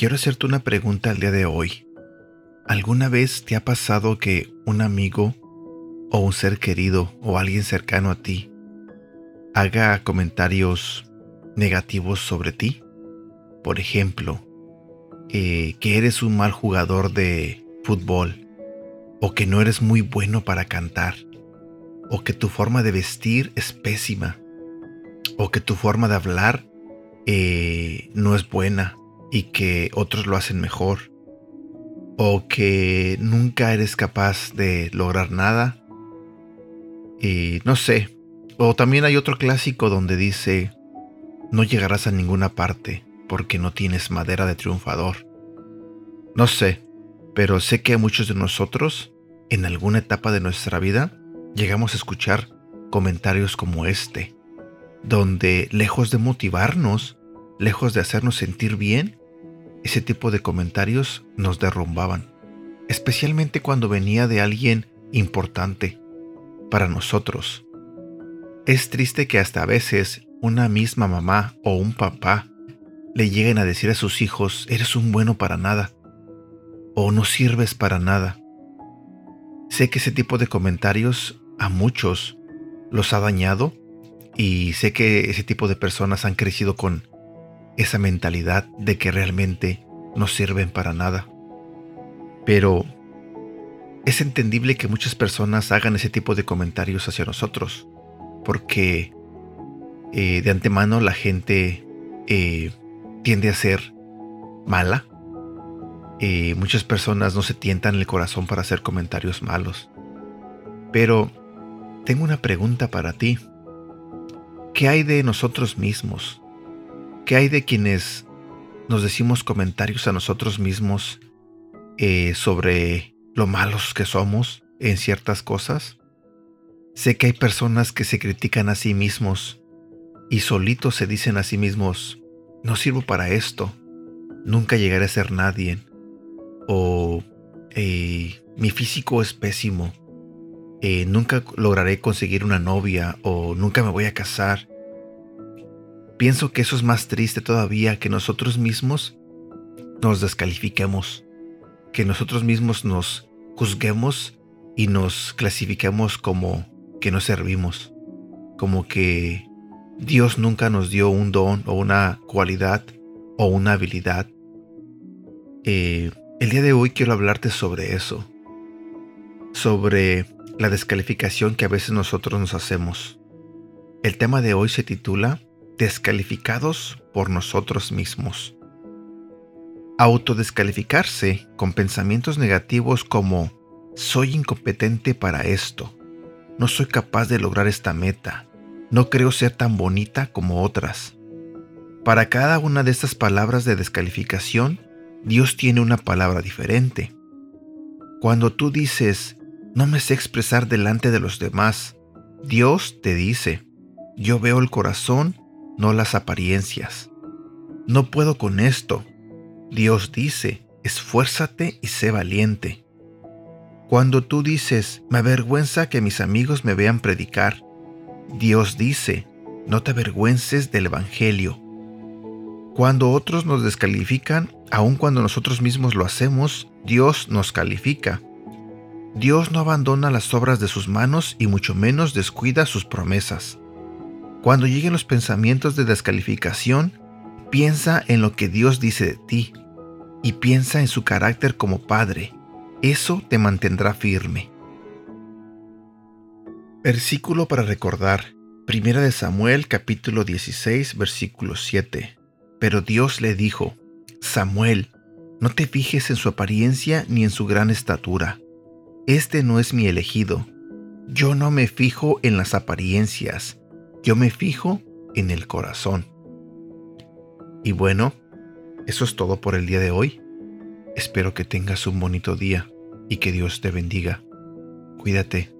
Quiero hacerte una pregunta al día de hoy. ¿Alguna vez te ha pasado que un amigo o un ser querido o alguien cercano a ti haga comentarios negativos sobre ti? Por ejemplo, eh, que eres un mal jugador de fútbol o que no eres muy bueno para cantar o que tu forma de vestir es pésima o que tu forma de hablar eh, no es buena y que otros lo hacen mejor, o que nunca eres capaz de lograr nada, y no sé, o también hay otro clásico donde dice, no llegarás a ninguna parte porque no tienes madera de triunfador. No sé, pero sé que muchos de nosotros, en alguna etapa de nuestra vida, llegamos a escuchar comentarios como este, donde lejos de motivarnos, lejos de hacernos sentir bien, ese tipo de comentarios nos derrumbaban, especialmente cuando venía de alguien importante para nosotros. Es triste que hasta a veces una misma mamá o un papá le lleguen a decir a sus hijos, eres un bueno para nada, o no sirves para nada. Sé que ese tipo de comentarios a muchos los ha dañado y sé que ese tipo de personas han crecido con esa mentalidad de que realmente no sirven para nada. Pero es entendible que muchas personas hagan ese tipo de comentarios hacia nosotros, porque eh, de antemano la gente eh, tiende a ser mala. Eh, muchas personas no se tientan el corazón para hacer comentarios malos. Pero tengo una pregunta para ti. ¿Qué hay de nosotros mismos? ¿Qué hay de quienes nos decimos comentarios a nosotros mismos eh, sobre lo malos que somos en ciertas cosas? Sé que hay personas que se critican a sí mismos y solitos se dicen a sí mismos, no sirvo para esto, nunca llegaré a ser nadie, o eh, mi físico es pésimo, eh, nunca lograré conseguir una novia o nunca me voy a casar. Pienso que eso es más triste todavía que nosotros mismos nos descalifiquemos, que nosotros mismos nos juzguemos y nos clasifiquemos como que no servimos, como que Dios nunca nos dio un don o una cualidad o una habilidad. Eh, el día de hoy quiero hablarte sobre eso, sobre la descalificación que a veces nosotros nos hacemos. El tema de hoy se titula descalificados por nosotros mismos. Autodescalificarse con pensamientos negativos como soy incompetente para esto, no soy capaz de lograr esta meta, no creo ser tan bonita como otras. Para cada una de estas palabras de descalificación, Dios tiene una palabra diferente. Cuando tú dices, no me sé expresar delante de los demás, Dios te dice, yo veo el corazón no las apariencias. No puedo con esto. Dios dice, esfuérzate y sé valiente. Cuando tú dices, me avergüenza que mis amigos me vean predicar, Dios dice, no te avergüences del Evangelio. Cuando otros nos descalifican, aun cuando nosotros mismos lo hacemos, Dios nos califica. Dios no abandona las obras de sus manos y mucho menos descuida sus promesas. Cuando lleguen los pensamientos de descalificación, piensa en lo que Dios dice de ti y piensa en su carácter como Padre. Eso te mantendrá firme. Versículo para recordar. Primera de Samuel capítulo 16 versículo 7. Pero Dios le dijo, Samuel, no te fijes en su apariencia ni en su gran estatura. Este no es mi elegido. Yo no me fijo en las apariencias yo me fijo en el corazón. Y bueno, eso es todo por el día de hoy. Espero que tengas un bonito día y que Dios te bendiga. Cuídate.